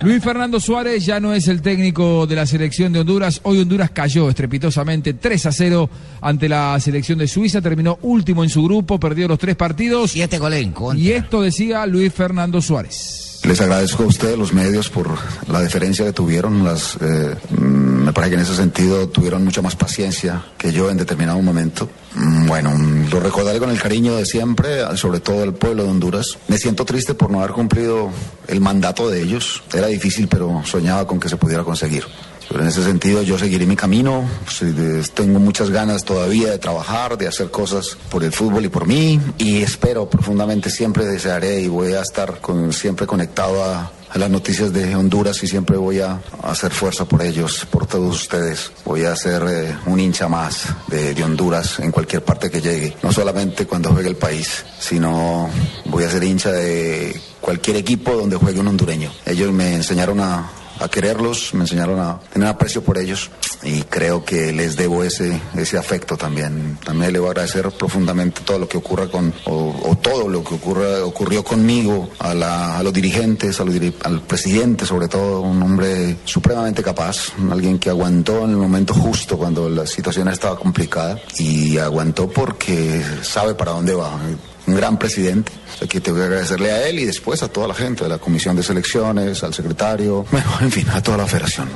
Luis Fernando Suárez ya no es el técnico de la selección de Honduras. Hoy Honduras cayó estrepitosamente 3 a 0 ante la selección de Suiza. Terminó último en su grupo, perdió los tres partidos. Siete goles en contra. Y esto decía Luis Fernando Suárez. Les agradezco a ustedes, los medios, por la deferencia que tuvieron. Las, eh, me parece que en ese sentido tuvieron mucha más paciencia que yo en determinado momento. Bueno, lo recordaré con el cariño de siempre, sobre todo el pueblo de Honduras. Me siento triste por no haber cumplido el mandato de ellos. Era difícil, pero soñaba con que se pudiera conseguir. Pero en ese sentido yo seguiré mi camino, tengo muchas ganas todavía de trabajar, de hacer cosas por el fútbol y por mí y espero profundamente, siempre desearé y voy a estar con, siempre conectado a, las noticias de Honduras y siempre voy a, hacer fuerza por ellos, por todos ustedes. Voy a ser eh, un hincha más de, de, Honduras en cualquier parte que llegue, no solamente cuando juegue el país, sino voy a ser hincha de cualquier equipo donde juegue un hondureño. Ellos me enseñaron a a quererlos, me enseñaron a tener aprecio por ellos y creo que les debo ese, ese afecto también. También le voy a agradecer profundamente todo lo que ocurra con, o, o todo lo que ocurra, ocurrió conmigo, a, la, a los dirigentes, a los, al presidente sobre todo, un hombre supremamente capaz, alguien que aguantó en el momento justo cuando la situación estaba complicada y aguantó porque sabe para dónde va un gran presidente. Aquí tengo que agradecerle a él y después a toda la gente de la Comisión de Selecciones, al secretario, bueno, en fin, a toda la federación.